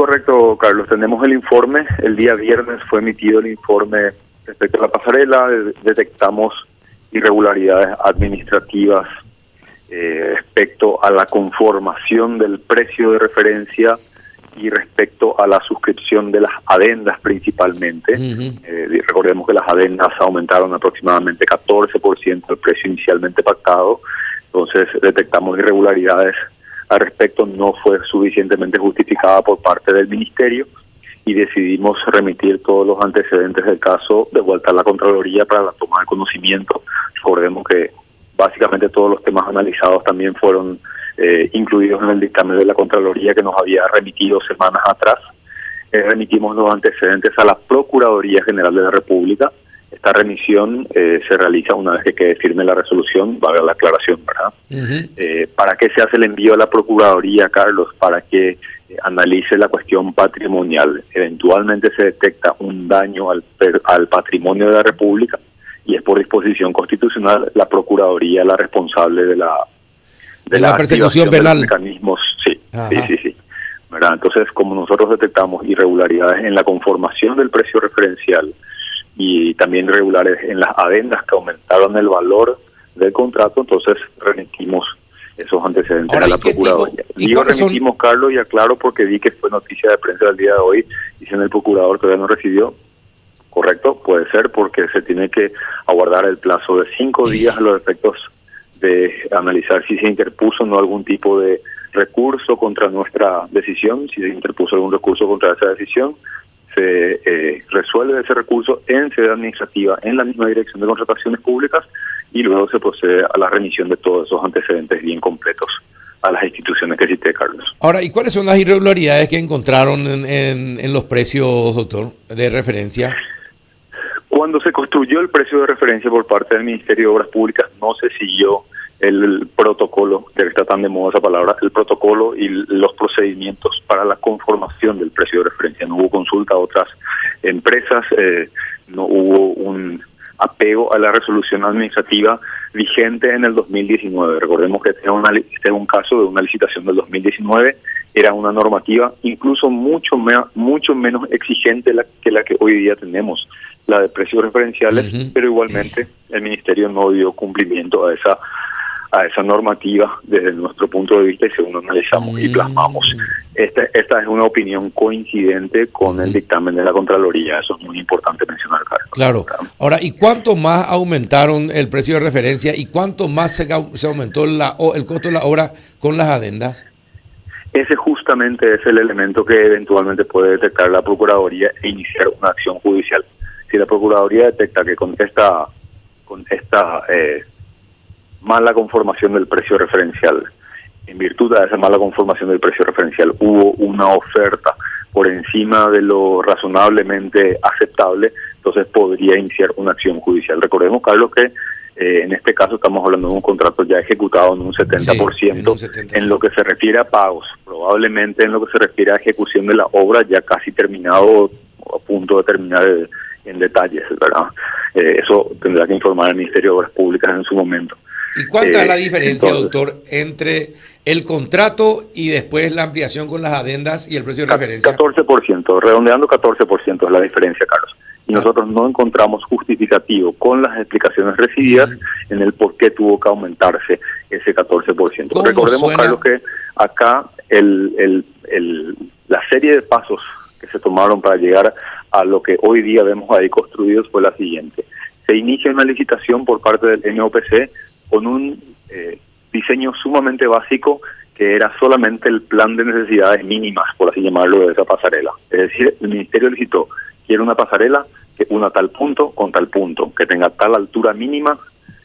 Correcto, Carlos. Tenemos el informe. El día viernes fue emitido el informe respecto a la pasarela. Detectamos irregularidades administrativas eh, respecto a la conformación del precio de referencia y respecto a la suscripción de las adendas principalmente. Eh, recordemos que las adendas aumentaron aproximadamente 14% el precio inicialmente pactado, entonces detectamos irregularidades al respecto, no fue suficientemente justificada por parte del Ministerio y decidimos remitir todos los antecedentes del caso de vuelta a la Contraloría para la toma de conocimiento. Recordemos que básicamente todos los temas analizados también fueron eh, incluidos en el dictamen de la Contraloría que nos había remitido semanas atrás. Eh, remitimos los antecedentes a la Procuraduría General de la República. Esta remisión eh, se realiza una vez que quede firme la resolución, va a haber la aclaración, ¿verdad? ¿Para qué se hace el envío a la Procuraduría, Carlos? Para que analice la cuestión patrimonial. Eventualmente se detecta un daño al, al patrimonio de la República y es por disposición constitucional la Procuraduría la responsable de la de, la, persecución penal. mecanismos, sí, sí, sí, sí. Entonces, como nosotros detectamos irregularidades en la conformación del precio referencial y también irregularidades en las adendas que aumentaron el valor del contrato, entonces remitimos esos antecedentes a la Procuraduría. Digo remitimos, Carlos, y aclaro porque vi que fue noticia de prensa el día de hoy, dicen el procurador que todavía no recibió. Correcto, puede ser porque se tiene que aguardar el plazo de cinco días a los efectos de analizar si se interpuso no algún tipo de recurso contra nuestra decisión, si se interpuso algún recurso contra esa decisión, se eh, resuelve ese recurso en sede administrativa, en la misma dirección de contrataciones públicas, y luego se procede a la remisión de todos esos antecedentes bien completos a las instituciones que cité, Carlos. Ahora, ¿y cuáles son las irregularidades que encontraron en, en los precios, doctor, de referencia? Cuando se construyó el precio de referencia por parte del Ministerio de Obras Públicas, no se siguió el protocolo, que está tan de moda esa palabra, el protocolo y los procedimientos para la conformación del precio de referencia. No hubo consulta a otras empresas, eh, no hubo un apego a la resolución administrativa vigente en el 2019. Recordemos que este es, este es un caso de una licitación del 2019, era una normativa incluso mucho, mucho menos exigente que la que hoy día tenemos la de precios referenciales, pero igualmente el Ministerio no dio cumplimiento a esa a esa normativa desde nuestro punto de vista y según analizamos y plasmamos. Esta, esta es una opinión coincidente con el dictamen de la Contraloría, eso es muy importante mencionar, Carlos. Claro. Ahora, ¿y cuánto más aumentaron el precio de referencia y cuánto más se, se aumentó la, el costo de la obra con las adendas? Ese justamente es el elemento que eventualmente puede detectar la Procuraduría e iniciar una acción judicial si la Procuraduría detecta que con esta, con esta eh, mala conformación del precio referencial, en virtud de esa mala conformación del precio referencial, hubo una oferta por encima de lo razonablemente aceptable, entonces podría iniciar una acción judicial. Recordemos, Carlos, que eh, en este caso estamos hablando de un contrato ya ejecutado en un 70%, en, lo que se refiere a pagos, probablemente en lo que se refiere a ejecución de la obra ya casi terminado, a punto de terminar el, en detalles, ¿verdad? Eh, eso tendrá que informar el Ministerio de Obras Públicas en su momento. ¿Y cuánta es la eh, diferencia, doctor, entre el contrato y después la ampliación con las adendas y el precio de referencia? 14%, redondeando 14% es la diferencia, Carlos. Y nosotros no encontramos justificativo con las explicaciones recibidas en el por qué tuvo que aumentarse ese 14%. Recordemos, Carlos, que acá el, el, el, la serie de pasos que se tomaron para llegar a lo que hoy día vemos ahí construidos fue la siguiente. Se inicia una licitación por parte del NOPC con un eh, diseño sumamente básico que era solamente el plan de necesidades mínimas, por así llamarlo, de esa pasarela. Es decir, el ministerio licitó, quiere una pasarela que una tal punto con tal punto, que tenga tal altura mínima,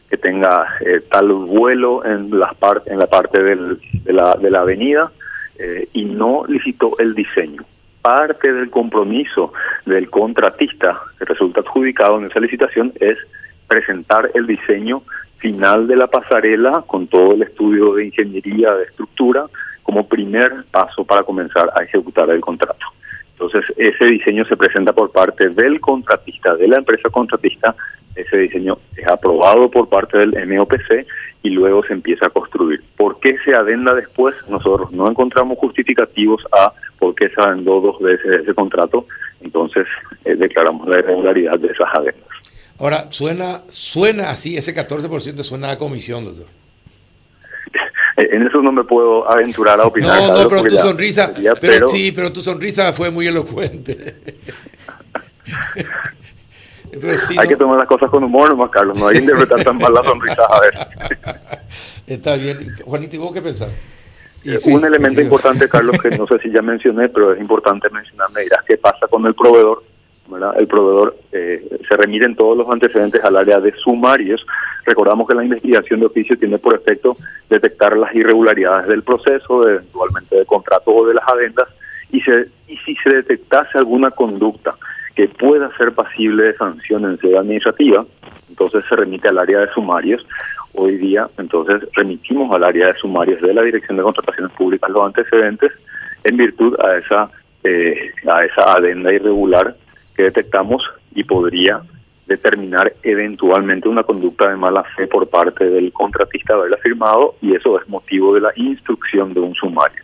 que tenga eh, tal vuelo en, las en la parte de, la, de la avenida, eh, y no licitó el diseño parte del compromiso del contratista que resulta adjudicado en esa licitación es presentar el diseño final de la pasarela con todo el estudio de ingeniería de estructura como primer paso para comenzar a ejecutar el contrato. Entonces, ese diseño se presenta por parte del contratista, de la empresa contratista, ese diseño es aprobado por parte del MOPC y luego se empieza a construir. ¿Por qué se adenda después? Nosotros no encontramos justificativos a por qué se adendó dos veces ese contrato, entonces eh, declaramos la irregularidad de esas adendas. Ahora, suena, suena así, ese 14% suena a comisión, doctor. En eso no me puedo aventurar a opinar. No, no, pero tu sonrisa, pero, sí, pero tu sonrisa fue muy elocuente. hay que tomar las cosas con humor nomás, Carlos, no hay que interpretar tan mal las sonrisas a ver. Está bien. Juanito, ¿y vos qué pensás? Eh, un elemento importante, Carlos, que no sé si ya mencioné, pero es importante mencionar, me dirás qué pasa con el proveedor. El proveedor eh, se remiten todos los antecedentes al área de sumarios. Recordamos que la investigación de oficio tiene por efecto detectar las irregularidades del proceso, eventualmente del contrato o de las adendas, y, se, y si se detectase alguna conducta que pueda ser pasible de sanción en sede administrativa, entonces se remite al área de sumarios. Hoy día, entonces, remitimos al área de sumarios de la Dirección de Contrataciones Públicas los antecedentes en virtud a esa, eh, a esa adenda irregular que detectamos y podría determinar eventualmente una conducta de mala fe por parte del contratista haberla firmado y eso es motivo de la instrucción de un sumario.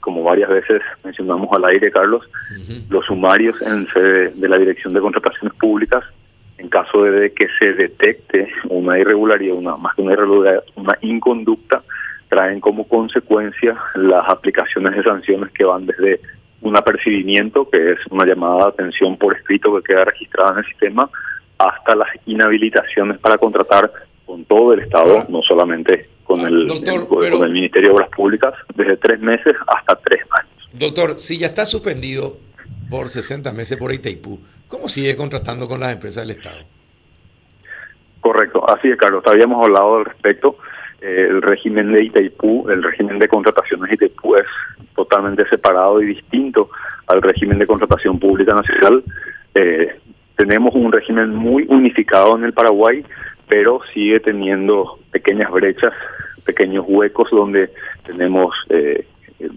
Como varias veces mencionamos al aire, Carlos, los sumarios en sede de la Dirección de Contrataciones Públicas, en caso de que se detecte una irregularidad, una más que una irregularidad, una inconducta, traen como consecuencia las aplicaciones de sanciones que van desde un apercibimiento, que es una llamada de atención por escrito que queda registrada en el sistema, hasta las inhabilitaciones para contratar con todo el Estado, no solamente con el, con el Ministerio de Obras Públicas, desde tres meses hasta tres años. Doctor, si ya está suspendido por 60 meses por Itaipú, ¿cómo sigue contratando con las empresas del Estado? Correcto, así es, Carlos. Habíamos hablado al respecto. Eh, el régimen de Itaipú, el régimen de contrataciones de Itaipú es totalmente separado y distinto al régimen de contratación pública nacional. Eh, tenemos un régimen muy unificado en el Paraguay, pero sigue teniendo pequeñas brechas, pequeños huecos donde tenemos eh,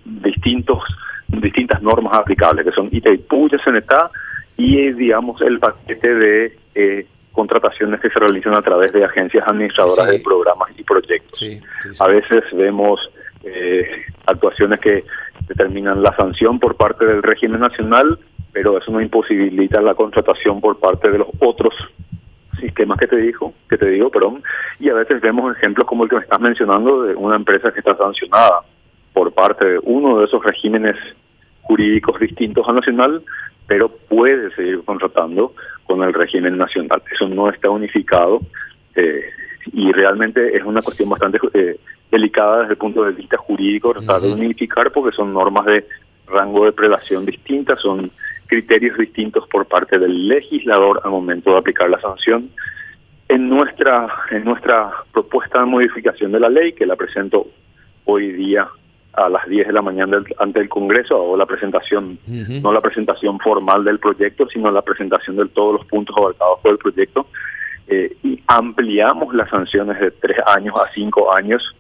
distintos distintas normas aplicables, que son ITIPU, CNTA y, digamos, el paquete de eh, contrataciones que se realizan a través de agencias administradoras de programas y proyectos. a veces vemos eh, actuaciones que determinan la sanción por parte del régimen nacional, pero eso no imposibilita la contratación por parte de los otros sistemas que te dijo, que te digo, perdón, y a veces vemos ejemplos como el que me estás mencionando de una empresa que está sancionada por parte de uno de esos regímenes jurídicos distintos al nacional, pero puede seguir contratando con el régimen nacional. Eso no está unificado eh, y realmente es una cuestión bastante eh, delicada desde el punto de vista jurídico tratar de unificar porque son normas de rango de prelación distintas, son criterios distintos por parte del legislador al momento de aplicar la sanción. En nuestra, en nuestra propuesta de modificación de la ley, que la presento hoy día a las 10 de la mañana ante el Congreso, o la presentación, no la presentación formal del proyecto, sino la presentación de todos los puntos abarcados por el proyecto, eh, y ampliamos las sanciones de tres años a cinco años,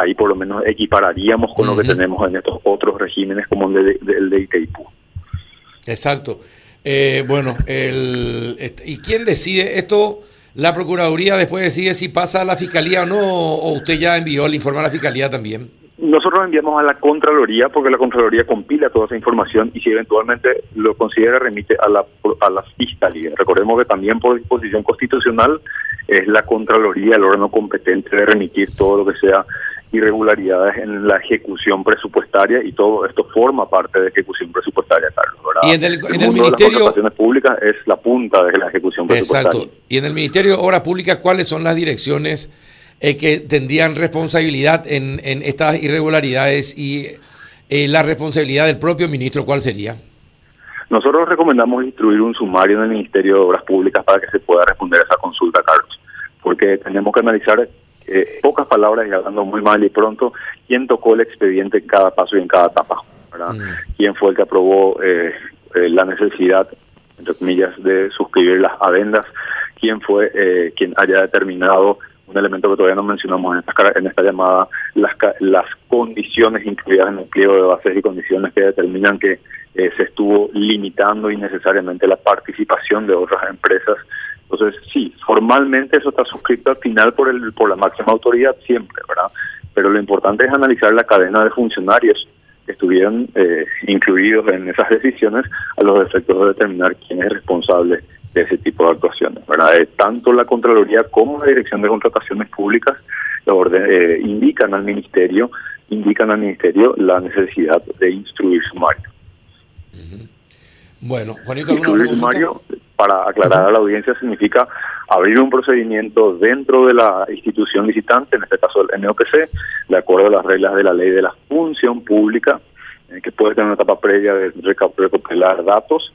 ahí por lo menos equipararíamos con lo que tenemos en estos otros regímenes como el de, el de Itaipú. Exacto. Eh, bueno, el, ¿y quién decide esto? ¿La Procuraduría después decide si pasa a la Fiscalía o no? ¿O usted ya envió el informe a la Fiscalía también? Nosotros enviamos a la Contraloría porque la Contraloría compila toda esa información y si eventualmente lo considera remite a la, a la Fiscalía. Recordemos que también por disposición constitucional es la Contraloría el órgano competente de remitir todo lo que sea irregularidades en la ejecución presupuestaria y todo esto forma parte de ejecución presupuestaria, Carlos. Y en el, Ministerio... De las públicas es la punta de la ejecución presupuestaria. Exacto. Y en el Ministerio de Obras Públicas, ¿cuáles son las direcciones eh, que tendrían responsabilidad en, en estas irregularidades y eh, la responsabilidad del propio ministro, cuál sería? Nosotros recomendamos instruir un sumario en el Ministerio de Obras Públicas para que se pueda responder a esa consulta, Carlos, porque tenemos que analizar eh, pocas palabras y hablando muy mal y pronto, quién tocó el expediente en cada paso y en cada etapa, ¿verdad? Mm. quién fue el que aprobó eh, eh, la necesidad, entre comillas, de suscribir las adendas, quién fue eh, quien haya determinado un elemento que todavía no mencionamos en esta, en esta llamada, las, las condiciones incluidas en el pliego de bases y condiciones que determinan que se estuvo limitando innecesariamente la participación de otras empresas Entonces, sí, formalmente eso está suscrito al final por, el, por la máxima autoridad siempre, ¿verdad? Pero lo importante es analizar la cadena de funcionarios que estuvieron eh, incluidos en esas decisiones a los efectos de determinar quién es responsable de ese tipo de actuaciones, ¿verdad? Eh, tanto la Contraloría como la Dirección de Contrataciones Públicas eh, indican al Ministerio indican al Ministerio la necesidad de instruir sumario. Bueno, Juanito, Instruir sumario, para aclarar a la audiencia, significa abrir un procedimiento dentro de la institución licitante, en este caso el NOPC, de acuerdo a las reglas de la ley de la función pública, eh, que puede tener una etapa previa de recopilar datos